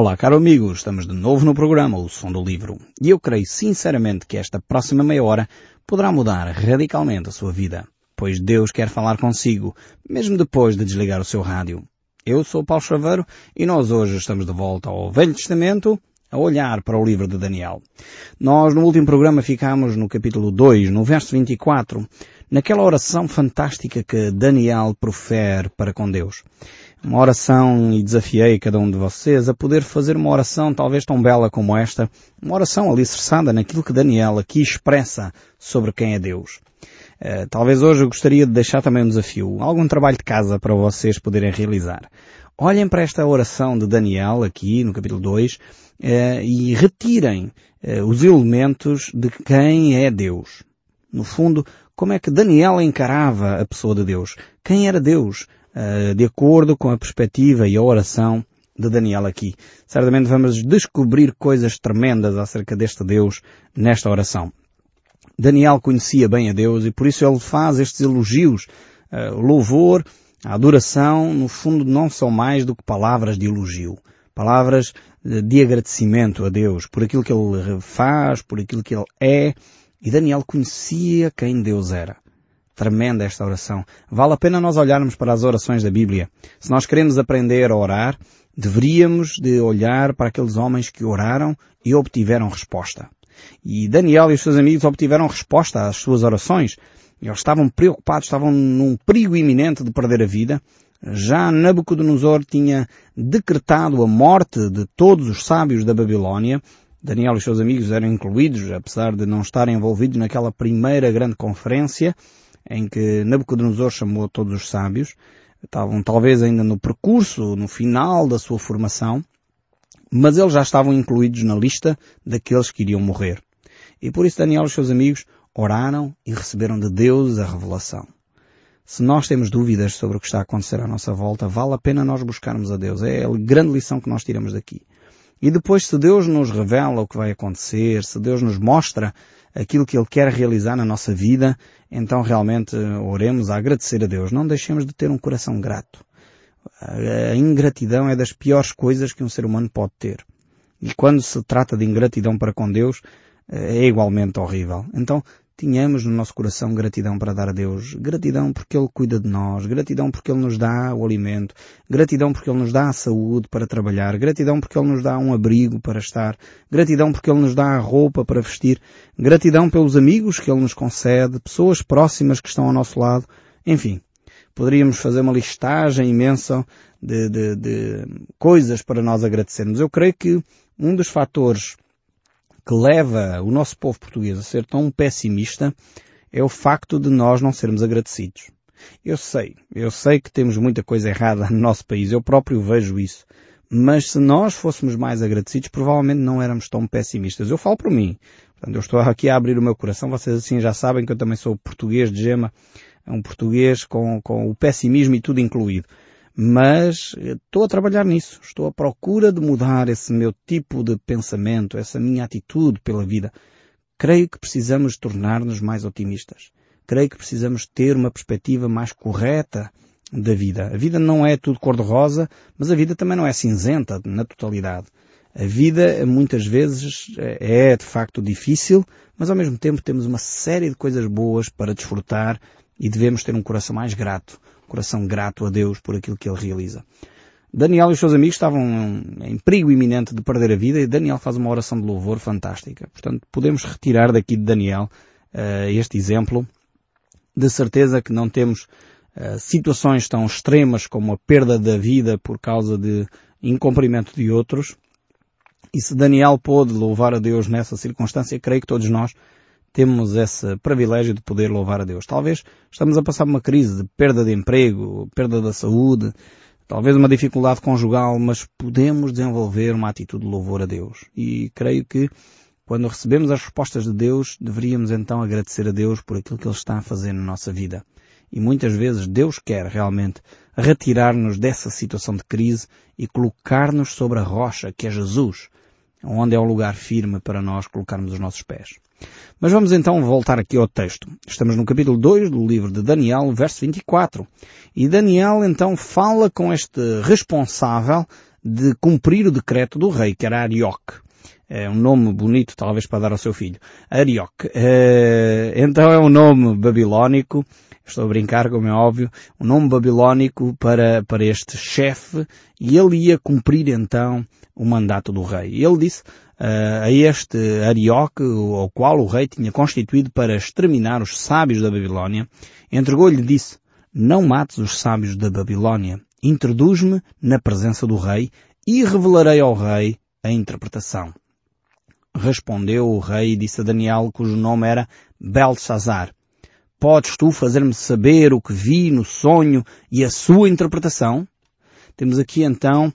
Olá, caro amigo, estamos de novo no programa O Som do Livro e eu creio sinceramente que esta próxima meia hora poderá mudar radicalmente a sua vida, pois Deus quer falar consigo, mesmo depois de desligar o seu rádio. Eu sou Paulo Chaveiro e nós hoje estamos de volta ao Velho Testamento a olhar para o livro de Daniel. Nós no último programa ficámos no capítulo 2, no verso 24, naquela oração fantástica que Daniel profere para com Deus uma oração e desafiei cada um de vocês a poder fazer uma oração talvez tão bela como esta, uma oração alicerçada naquilo que Daniel aqui expressa sobre quem é Deus. Uh, talvez hoje eu gostaria de deixar também um desafio, algum trabalho de casa para vocês poderem realizar. Olhem para esta oração de Daniel aqui no capítulo 2 uh, e retirem uh, os elementos de quem é Deus. No fundo, como é que Daniel encarava a pessoa de Deus? Quem era Deus? Eh, de acordo com a perspectiva e a oração de Daniel aqui. Certamente vamos descobrir coisas tremendas acerca deste Deus nesta oração. Daniel conhecia bem a Deus e por isso ele faz estes elogios. Uh, louvor, adoração, no fundo, não são mais do que palavras de elogio. Palavras de agradecimento a Deus por aquilo que Ele faz, por aquilo que Ele é. E Daniel conhecia quem Deus era. Tremenda esta oração. Vale a pena nós olharmos para as orações da Bíblia. Se nós queremos aprender a orar, deveríamos de olhar para aqueles homens que oraram e obtiveram resposta. E Daniel e os seus amigos obtiveram resposta às suas orações. Eles estavam preocupados, estavam num perigo iminente de perder a vida. Já Nabucodonosor tinha decretado a morte de todos os sábios da Babilónia. Daniel e os seus amigos eram incluídos, apesar de não estarem envolvidos naquela primeira grande conferência em que Nabucodonosor chamou todos os sábios, estavam talvez ainda no percurso, no final da sua formação, mas eles já estavam incluídos na lista daqueles que iriam morrer. E por isso Daniel e os seus amigos oraram e receberam de Deus a revelação. Se nós temos dúvidas sobre o que está a acontecer à nossa volta, vale a pena nós buscarmos a Deus. É a grande lição que nós tiramos daqui. E depois, se Deus nos revela o que vai acontecer, se Deus nos mostra aquilo que Ele quer realizar na nossa vida, então realmente oremos a agradecer a Deus. Não deixemos de ter um coração grato. A ingratidão é das piores coisas que um ser humano pode ter. E quando se trata de ingratidão para com Deus, é igualmente horrível. Então, Tínhamos no nosso coração gratidão para dar a Deus. Gratidão porque Ele cuida de nós. Gratidão porque Ele nos dá o alimento. Gratidão porque Ele nos dá a saúde para trabalhar. Gratidão porque Ele nos dá um abrigo para estar. Gratidão porque Ele nos dá a roupa para vestir. Gratidão pelos amigos que Ele nos concede. Pessoas próximas que estão ao nosso lado. Enfim. Poderíamos fazer uma listagem imensa de, de, de coisas para nós agradecermos. Eu creio que um dos fatores que leva o nosso povo português a ser tão pessimista é o facto de nós não sermos agradecidos. Eu sei, eu sei que temos muita coisa errada no nosso país, eu próprio vejo isso. Mas se nós fôssemos mais agradecidos, provavelmente não éramos tão pessimistas. Eu falo por mim. Portanto, eu estou aqui a abrir o meu coração. Vocês assim já sabem que eu também sou português de gema. É um português com, com o pessimismo e tudo incluído mas estou a trabalhar nisso. Estou à procura de mudar esse meu tipo de pensamento, essa minha atitude pela vida. Creio que precisamos tornar-nos mais otimistas. Creio que precisamos ter uma perspectiva mais correta da vida. A vida não é tudo cor-de-rosa, mas a vida também não é cinzenta na totalidade. A vida muitas vezes é de facto difícil, mas ao mesmo tempo temos uma série de coisas boas para desfrutar e devemos ter um coração mais grato coração grato a Deus por aquilo que ele realiza. Daniel e os seus amigos estavam em perigo iminente de perder a vida e Daniel faz uma oração de louvor fantástica. Portanto, podemos retirar daqui de Daniel uh, este exemplo. De certeza que não temos uh, situações tão extremas como a perda da vida por causa de incumprimento de outros. E se Daniel pôde louvar a Deus nessa circunstância, creio que todos nós temos esse privilégio de poder louvar a Deus. Talvez estamos a passar uma crise de perda de emprego, perda da saúde, talvez uma dificuldade conjugal, mas podemos desenvolver uma atitude de louvor a Deus. E creio que quando recebemos as respostas de Deus, deveríamos então agradecer a Deus por aquilo que Ele está a fazer na nossa vida. E muitas vezes Deus quer realmente retirar-nos dessa situação de crise e colocar-nos sobre a rocha que é Jesus, onde é o lugar firme para nós colocarmos os nossos pés. Mas vamos então voltar aqui ao texto. Estamos no capítulo 2 do livro de Daniel, verso 24. E Daniel então fala com este responsável de cumprir o decreto do rei, que era Arioque. É um nome bonito, talvez, para dar ao seu filho. Arioque. É, então é um nome babilónico, estou a brincar, como é óbvio, um nome babilónico para, para este chefe, e ele ia cumprir então o mandato do rei. Ele disse uh, a este Arioque, ao qual o rei tinha constituído para exterminar os sábios da Babilónia, entregou-lhe e disse, não mates os sábios da Babilónia, introduz-me na presença do rei e revelarei ao rei a interpretação. Respondeu o rei e disse a Daniel, cujo nome era Belshazzar, Podes tu fazer-me saber o que vi no sonho e a sua interpretação? Temos aqui então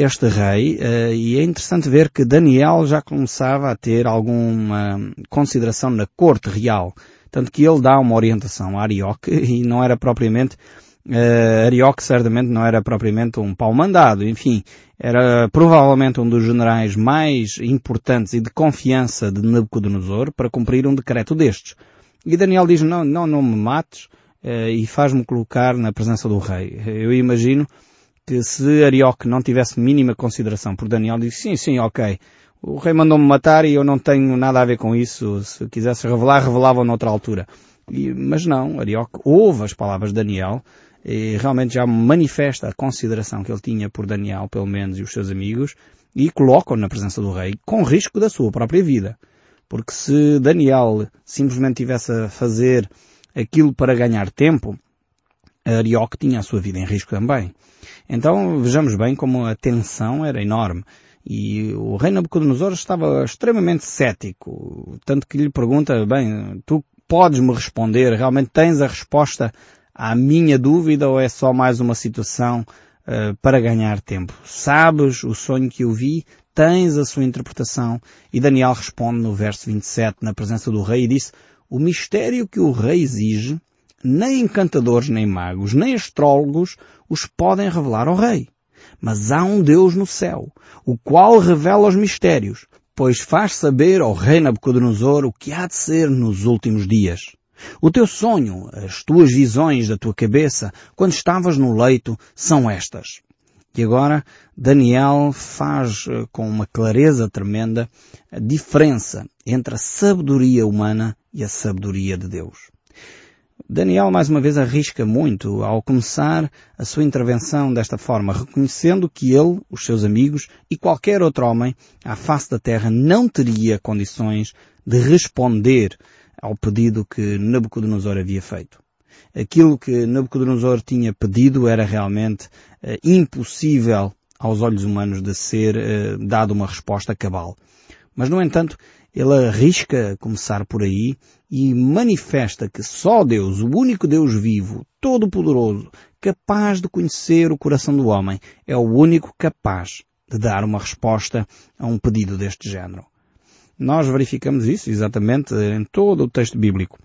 este rei, uh, e é interessante ver que Daniel já começava a ter alguma consideração na corte real, tanto que ele dá uma orientação a Arioque e não era propriamente uh, Arioque certamente não era propriamente um pau mandado, enfim, era provavelmente um dos generais mais importantes e de confiança de Nabucodonosor para cumprir um decreto destes. E Daniel diz, não, não, não me mates uh, e faz-me colocar na presença do rei. Eu imagino que se Arioque não tivesse mínima consideração por Daniel, disse, sim, sim, ok, o rei mandou-me matar e eu não tenho nada a ver com isso, se quisesse revelar, revelava noutra altura. E, mas não, Arioque ouve as palavras de Daniel, e realmente já manifesta a consideração que ele tinha por Daniel, pelo menos, e os seus amigos, e coloca-o na presença do rei, com risco da sua própria vida. Porque se Daniel simplesmente tivesse a fazer aquilo para ganhar tempo, Arioque tinha a sua vida em risco também. Então vejamos bem como a tensão era enorme. E o rei Nabucodonosor estava extremamente cético, tanto que lhe pergunta, bem, tu podes me responder, realmente tens a resposta à minha dúvida ou é só mais uma situação uh, para ganhar tempo? Sabes o sonho que eu vi? Tens a sua interpretação? E Daniel responde no verso 27, na presença do rei, e disse, o mistério que o rei exige nem encantadores, nem magos, nem astrólogos os podem revelar ao rei. Mas há um Deus no céu, o qual revela os mistérios, pois faz saber ao rei Nabucodonosor o que há de ser nos últimos dias. O teu sonho, as tuas visões da tua cabeça, quando estavas no leito, são estas. E agora Daniel faz eh, com uma clareza tremenda a diferença entre a sabedoria humana e a sabedoria de Deus. Daniel mais uma vez arrisca muito ao começar a sua intervenção desta forma, reconhecendo que ele, os seus amigos e qualquer outro homem à face da terra não teria condições de responder ao pedido que Nabucodonosor havia feito. Aquilo que Nabucodonosor tinha pedido era realmente uh, impossível aos olhos humanos de ser uh, dado uma resposta cabal. Mas, no entanto, ele arrisca começar por aí e manifesta que só Deus, o único Deus vivo, todo-poderoso, capaz de conhecer o coração do homem, é o único capaz de dar uma resposta a um pedido deste género. Nós verificamos isso exatamente em todo o texto bíblico.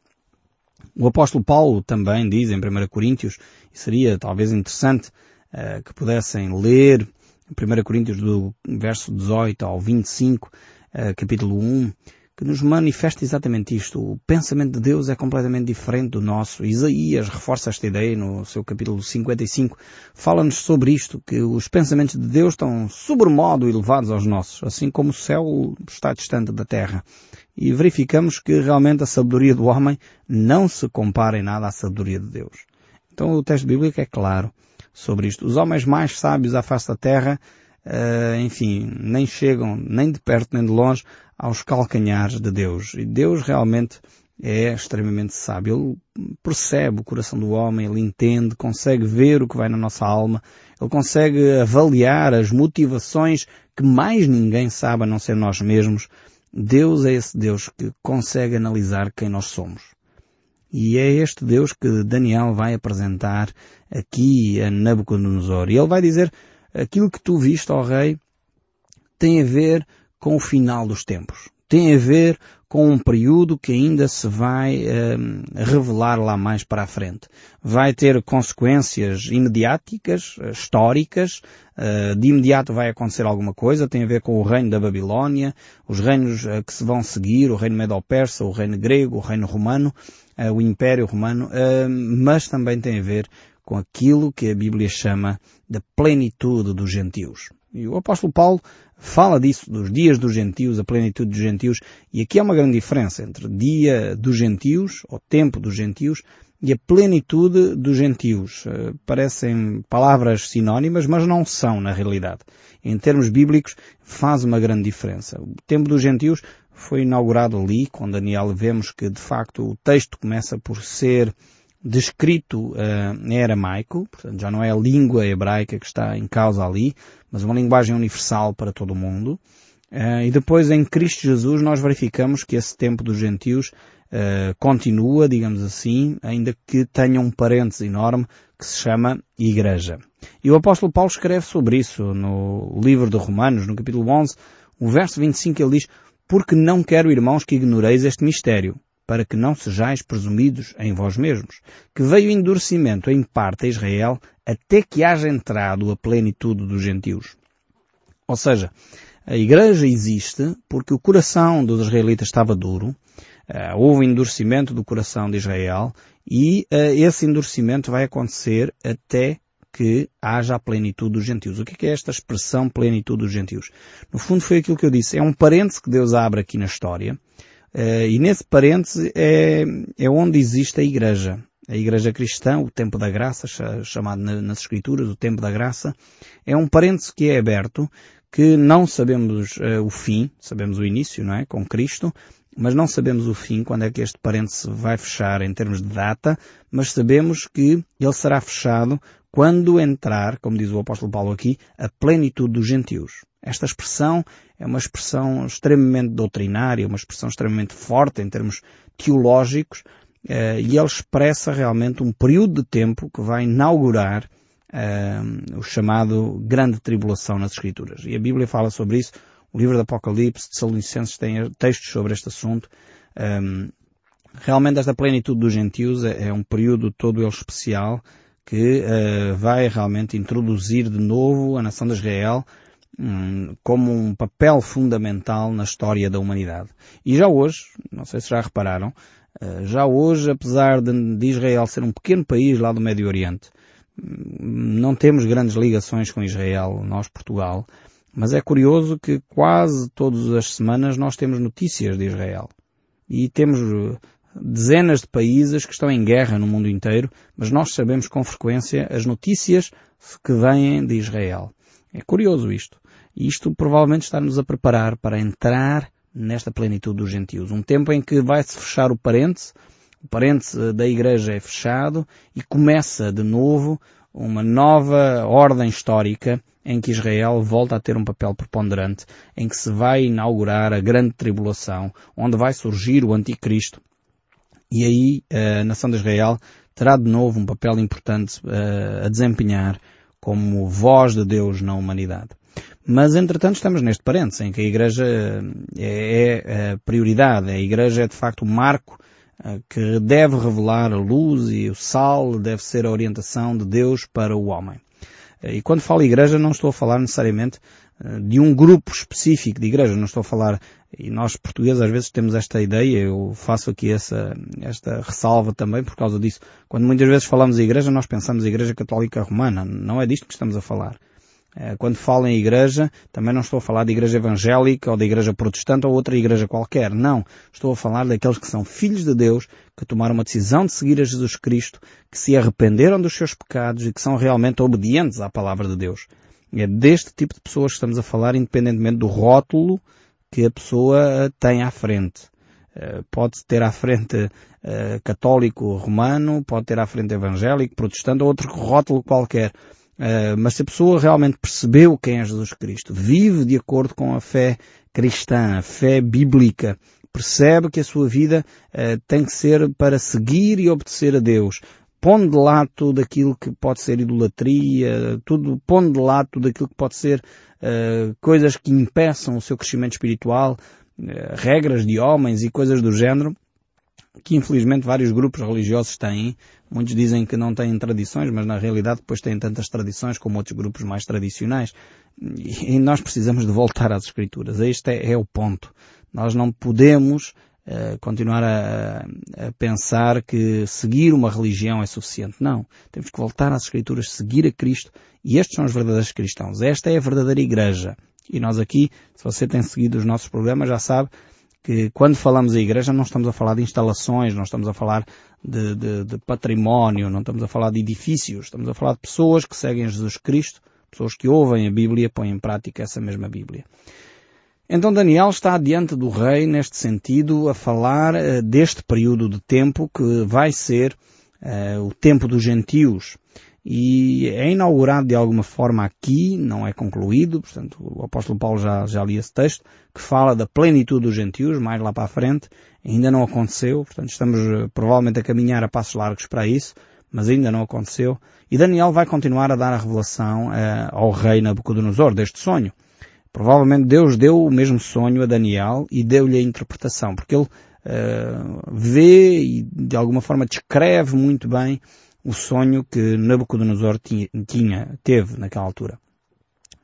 O apóstolo Paulo também diz em 1 Coríntios, e seria talvez interessante uh, que pudessem ler 1 Coríntios do verso 18 ao 25, uh, capítulo 1, que nos manifesta exatamente isto. O pensamento de Deus é completamente diferente do nosso. Isaías reforça esta ideia no seu capítulo 55. Fala-nos sobre isto, que os pensamentos de Deus estão sobremodo elevados aos nossos, assim como o céu está distante da terra. E verificamos que realmente a sabedoria do homem não se compara em nada à sabedoria de Deus. Então o texto bíblico é claro sobre isto. Os homens mais sábios à face da terra uh, enfim, nem chegam nem de perto nem de longe aos calcanhares de Deus. E Deus realmente é extremamente sábio. Ele percebe o coração do homem, ele entende, consegue ver o que vai na nossa alma, ele consegue avaliar as motivações que mais ninguém sabe a não ser nós mesmos. Deus é esse Deus que consegue analisar quem nós somos. E é este Deus que Daniel vai apresentar aqui a Nabucodonosor. E ele vai dizer, aquilo que tu viste, ó rei, tem a ver com o final dos tempos. Tem a ver com um período que ainda se vai uh, revelar lá mais para a frente. Vai ter consequências imediáticas, uh, históricas, uh, de imediato vai acontecer alguma coisa, tem a ver com o reino da Babilónia, os reinos que se vão seguir, o reino medo-persa, o reino grego, o reino romano, o império romano, mas também tem a ver com aquilo que a Bíblia chama da plenitude dos gentios. E o apóstolo Paulo fala disso, dos dias dos gentios, a plenitude dos gentios, e aqui há uma grande diferença entre dia dos gentios, ou tempo dos gentios, e a plenitude dos gentios. Eh, parecem palavras sinónimas, mas não são na realidade. Em termos bíblicos, faz uma grande diferença. O tempo dos gentios foi inaugurado ali, com Daniel vemos que de facto o texto começa por ser descrito uh, em aramaico, portanto já não é a língua hebraica que está em causa ali, mas uma linguagem universal para todo o mundo. Uh, e depois em Cristo Jesus nós verificamos que esse tempo dos gentios uh, continua, digamos assim, ainda que tenha um parênteses enorme que se chama Igreja. E o apóstolo Paulo escreve sobre isso no livro de Romanos, no capítulo 11, o verso 25 ele diz, porque não quero, irmãos, que ignoreis este mistério, para que não sejais presumidos em vós mesmos, que veio endurecimento em parte a Israel até que haja entrado a plenitude dos gentios. Ou seja, a igreja existe porque o coração dos israelitas estava duro, uh, houve endurecimento do coração de Israel e uh, esse endurecimento vai acontecer até que haja a plenitude dos gentios. O que é esta expressão plenitude dos gentios? No fundo foi aquilo que eu disse. É um parêntese que Deus abre aqui na história Uh, e nesse parêntese é, é onde existe a Igreja. A Igreja Cristã, o Tempo da Graça, chamado nas Escrituras, o Tempo da Graça, é um parêntese que é aberto, que não sabemos uh, o fim, sabemos o início, não é? Com Cristo, mas não sabemos o fim, quando é que este parêntese vai fechar em termos de data, mas sabemos que ele será fechado quando entrar, como diz o apóstolo Paulo aqui, a plenitude dos gentios. Esta expressão é uma expressão extremamente doutrinária, uma expressão extremamente forte em termos teológicos, eh, e ele expressa realmente um período de tempo que vai inaugurar uh, o chamado Grande Tribulação nas Escrituras. E a Bíblia fala sobre isso. O livro do Apocalipse, de Salonicenses, tem textos sobre este assunto. Um, realmente esta plenitude dos gentios é, é, um período todo ele especial que uh, vai realmente introduzir de novo a nação de Israel Hum, como um papel fundamental na história da humanidade. E já hoje, não sei se já repararam, eh, já hoje, apesar de Israel ser um pequeno país lá do Médio Oriente, hum, não temos grandes ligações com Israel, nós Portugal, mas é curioso que quase todas as semanas nós temos notícias de Israel. E temos eh, dezenas de países que estão em guerra no mundo inteiro, mas nós sabemos com frequência as notícias que vêm de Israel. É curioso isto. E isto provavelmente está-nos a preparar para entrar nesta plenitude dos gentios. Um tempo em que vai-se fechar o parêntese, o parêntese da igreja é fechado e começa de novo uma nova ordem histórica em que Israel volta a ter um papel preponderante, em que se vai inaugurar a grande tribulação, onde vai surgir o anticristo. E aí a nação de Israel terá de novo um papel importante uh, a desempenhar como voz de Deus na humanidade. Mas, entretanto, estamos neste parênteses em que a Igreja é, é a prioridade. A Igreja é, de facto, o marco eh, que deve revelar a luz e o sal, deve ser a orientação de Deus para o homem. E quando falo igreja, não estou a falar necessariamente eh, de um grupo específico de igreja, não estou a falar, e nós portugueses às vezes temos esta ideia, eu faço aqui essa, esta ressalva também por causa disso. Quando muitas vezes falamos de igreja, nós pensamos igreja católica romana, não é disto que estamos a falar. Eh, quando falo em igreja, também não estou a falar de igreja evangélica ou de igreja protestante ou outra igreja qualquer. Não. Estou a falar daqueles que são filhos de Deus, que tomaram uma decisão de seguir a Jesus Cristo, que se arrependeram dos seus pecados e que são realmente obedientes à palavra de Deus. É deste tipo de pessoas que estamos a falar, independentemente do rótulo que a pessoa tem à frente. Eh, pode ter à frente eh, católico romano, pode ter à frente evangélico, protestante ou outro rótulo qualquer. Uh, mas se a pessoa realmente percebeu quem é Jesus Cristo, vive de acordo com a fé cristã, a fé bíblica, percebe que a sua vida uh, tem que ser para seguir e obedecer a Deus, pondo de lado tudo aquilo que pode ser idolatria, tudo, pondo de lado tudo aquilo que pode ser uh, coisas que impeçam o seu crescimento espiritual, regras de homens e coisas do género, que infelizmente vários grupos religiosos têm. Muitos dizem que não têm tradições, mas na realidade depois têm tantas tradições como outros grupos mais tradicionais. E nós precisamos de voltar às Escrituras. Este é, é o ponto. Nós não podemos uh, continuar a, a, pensar que seguir uma religião é suficiente. Não. Temos que voltar às Escrituras, seguir a Cristo e estes são os verdadeiros cristãos. Esta é a verdadeira igreja. E nós aqui, se você tem seguido os nossos programas, já sabe que quando falamos em igreja não estamos a falar de instalações, não estamos a falar de, de, de, património, não estamos a falar de edifícios, estamos a falar de pessoas que seguem Jesus Cristo, pessoas que ouvem a Bíblia e põem em prática essa mesma Bíblia. Então Daniel está diante do rei neste sentido a falar uh, deste período de tempo que vai ser uh, o tempo dos gentios e é inaugurado de alguma forma aqui, não é concluído, portanto o apóstolo Paulo já, já li esse texto, que fala da plenitude dos gentios, mais lá para a frente, ainda não aconteceu, portanto estamos eh, provavelmente a caminhar a passos largos para isso, mas ainda não aconteceu, e Daniel vai continuar a dar a revelação uh, ao rei Nabucodonosor deste sonho. Provavelmente Deus deu o mesmo sonho a Daniel e deu-lhe a interpretação, porque ele uh, vê e de alguma forma descreve muito bem o sonho que Nabucodonosor tinha, tinha, teve naquela altura.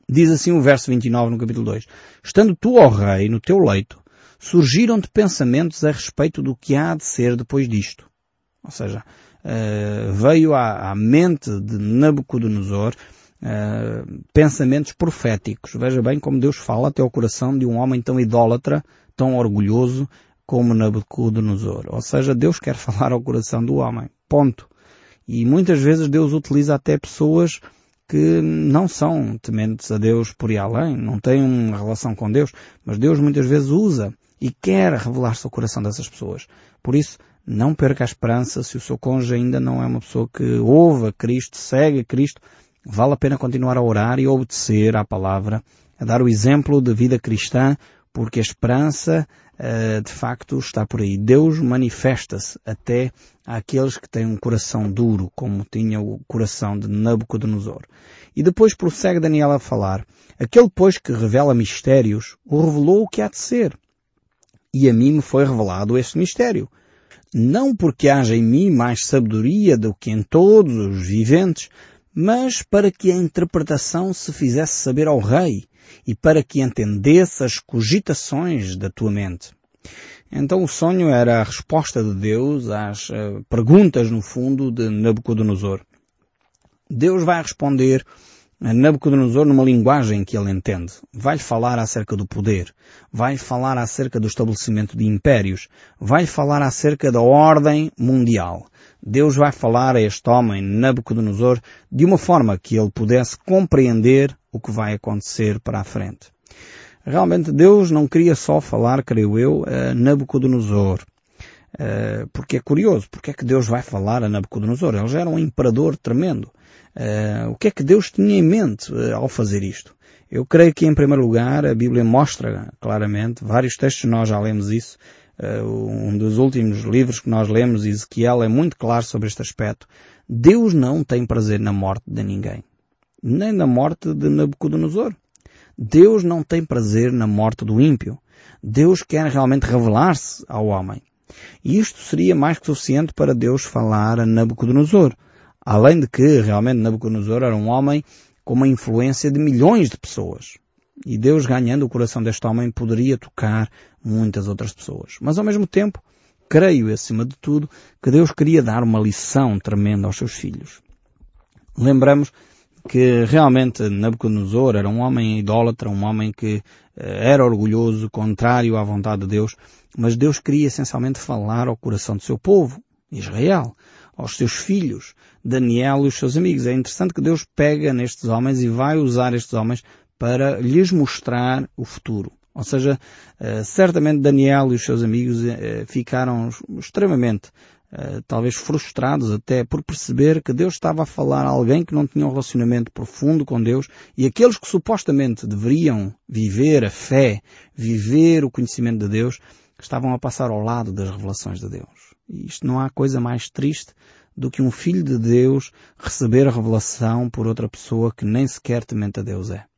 Diz assim o verso 29 no capítulo 2. Estando tu, ó rei, no teu leito, surgiram-te pensamentos a respeito do que há de ser depois disto. Ou seja, uh, veio à, à, mente de Nabucodonosor uh, pensamentos proféticos. Veja bem como Deus fala até ao coração de um homem tão idólatra, tão orgulhoso como Nabucodonosor. Ou seja, Deus quer falar ao coração do homem. Ponto. E muitas vezes Deus utiliza até pessoas que não são tementes a Deus por ir além, não têm uma relação com Deus, mas Deus muitas vezes usa e quer revelar-se ao coração dessas pessoas. Por isso, não perca a esperança se o seu cônjuge ainda não é uma pessoa que ouve a Cristo, segue a Cristo, vale a pena continuar a orar e obedecer à palavra, a dar o exemplo de vida cristã, porque a esperança de facto está por aí. Deus manifesta-se até àqueles que têm um coração duro, como tinha o coração de Nabucodonosor. E depois prossegue Daniel a falar, aquele pois que revela mistérios, o revelou o que há de ser. E a mim me foi revelado este mistério. Não porque haja em mim mais sabedoria do que em todos os viventes, mas para que a interpretação se fizesse saber ao rei e para que entendesse as cogitações da tua mente. Então o sonho era a resposta de Deus às uh, perguntas, no fundo, de Nabucodonosor. Deus vai responder a Nabucodonosor numa linguagem que ele entende. Vai falar acerca do poder. Vai falar acerca do estabelecimento de impérios. Vai falar acerca da ordem mundial. Deus vai falar a este homem, Nabucodonosor, de uma forma que ele pudesse compreender o que vai acontecer para a frente. Realmente Deus não queria só falar, creio eu, a Nabucodonosor. Uh, porque é curioso, porque é que Deus vai falar a Nabucodonosor? Ele já era um imperador tremendo. Uh, o que é que Deus tinha em mente uh, ao fazer isto? Eu creio que, em primeiro lugar, a Bíblia mostra claramente, vários textos nós já lemos isso, um dos últimos livros que nós lemos, Ezequiel, é muito claro sobre este aspecto. Deus não tem prazer na morte de ninguém. Nem na morte de Nabucodonosor. Deus não tem prazer na morte do ímpio. Deus quer realmente revelar-se ao homem. E isto seria mais que suficiente para Deus falar a Nabucodonosor. Além de que realmente Nabucodonosor era um homem com uma influência de milhões de pessoas. E Deus ganhando o coração deste homem poderia tocar muitas outras pessoas. Mas ao mesmo tempo, creio acima de tudo que Deus queria dar uma lição tremenda aos seus filhos. Lembramos que realmente Nabucodonosor era um homem idólatra, um homem que eh, era orgulhoso, contrário à vontade de Deus, mas Deus queria essencialmente falar ao coração do seu povo, Israel, aos seus filhos, Daniel e os seus amigos. É interessante que Deus pega nestes homens e vai usar estes homens para lhes mostrar o futuro. Ou seja, eh, certamente Daniel e os seus amigos eh, ficaram extremamente talvez frustrados até por perceber que Deus estava a falar a alguém que não tinha um relacionamento profundo com Deus e aqueles que supostamente deveriam viver a fé, viver o conhecimento de Deus, estavam a passar ao lado das revelações de Deus. E isto não há coisa mais triste do que um filho de Deus receber a revelação por outra pessoa que nem sequer temente a Deus é.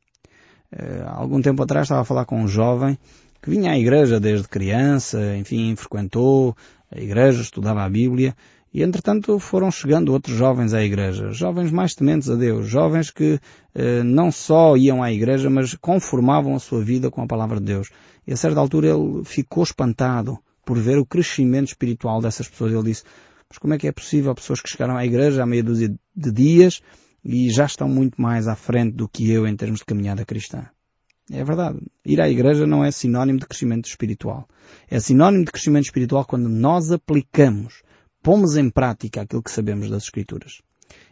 Uh, algum tempo atrás estava a falar com um jovem que vinha à igreja desde criança, enfim, frequentou a igreja, estudava a Bíblia, e entretanto foram chegando outros jovens à igreja, jovens mais tementes a Deus, jovens que eh, não só iam à igreja, mas conformavam a sua vida com a palavra de Deus. E a certa altura ele ficou espantado por ver o crescimento espiritual dessas pessoas. Ele disse, mas como é que é possível pessoas que chegaram à igreja há meia dúzia de dias e já estão muito mais à frente do que eu em termos de caminhada cristã? É verdade. Ir à igreja não é sinónimo de crescimento espiritual. É sinónimo de crescimento espiritual quando nós aplicamos, pomos em prática aquilo que sabemos das Escrituras.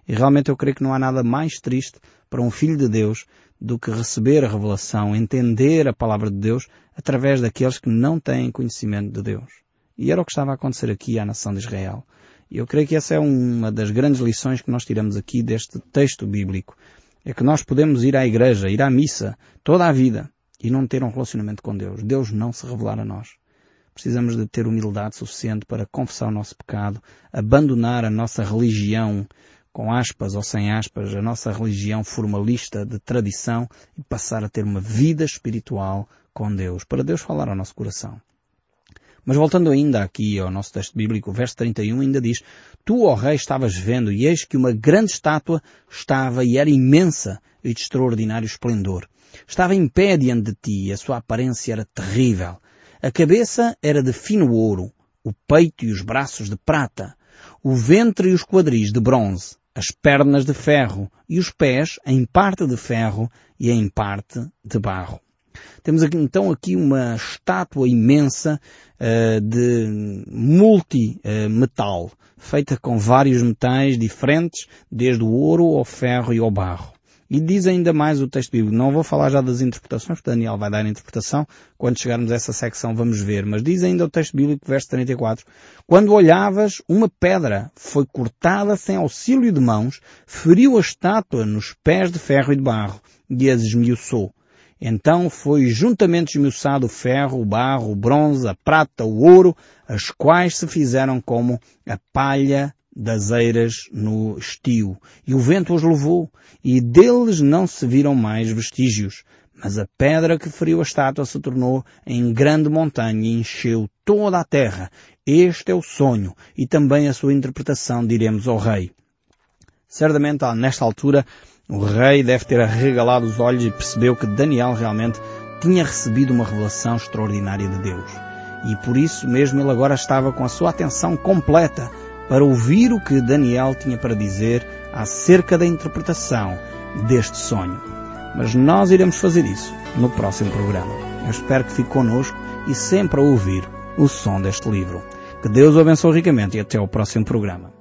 E realmente eu creio que não há nada mais triste para um filho de Deus do que receber a revelação, entender a palavra de Deus através daqueles que não têm conhecimento de Deus. E era o que estava a acontecer aqui à nação de Israel. E eu creio que essa é uma das grandes lições que nós tiramos aqui deste texto bíblico. É que nós podemos ir à igreja, ir à missa, toda a vida, e não ter um relacionamento com Deus. Deus não se revelar a nós. Precisamos de ter humildade suficiente para confessar o nosso pecado, abandonar a nossa religião com aspas ou sem aspas, a nossa religião formalista de tradição e passar a ter uma vida espiritual com Deus, para Deus falar ao nosso coração. Mas voltando ainda aqui ao nosso texto bíblico, o verso 31 ainda diz, Tu, ó rei, estavas vendo, e eis que uma grande estátua estava e era imensa e de extraordinário esplendor. Estava em pé diante de ti, e a sua aparência era terrível. A cabeça era de fino ouro, o peito e os braços de prata, o ventre e os quadris de bronze, as pernas de ferro e os pés em parte de ferro e em parte de barro. Temos aqui, então aqui uma estátua imensa uh, de multi-metal, feita com vários metais diferentes, desde o ouro ao ferro e ao barro. E diz ainda mais o texto bíblico. Não vou falar já das interpretações, porque Daniel vai dar a interpretação. Quando chegarmos a essa secção vamos ver. Mas diz ainda o texto bíblico, verso 34. Quando olhavas, uma pedra foi cortada sem auxílio de mãos, feriu a estátua nos pés de ferro e de barro, e as esmiuçou. Então foi juntamente esmiuçado o ferro, o barro, o bronze, a prata, o ouro, as quais se fizeram como a palha das eiras no estio, e o vento os levou, e deles não se viram mais vestígios. Mas a pedra que feriu a estátua se tornou em grande montanha e encheu toda a terra. Este é o sonho e também a sua interpretação, diremos ao rei. Certamente, nesta altura, o rei deve ter arregalado os olhos e percebeu que Daniel realmente tinha recebido uma revelação extraordinária de Deus. E por isso mesmo ele agora estava com a sua atenção completa para ouvir o que Daniel tinha para dizer acerca da interpretação deste sonho. Mas nós iremos fazer isso no próximo programa. Eu espero que fique connosco e sempre a ouvir o som deste livro. Que Deus o abençoe ricamente e até ao próximo programa.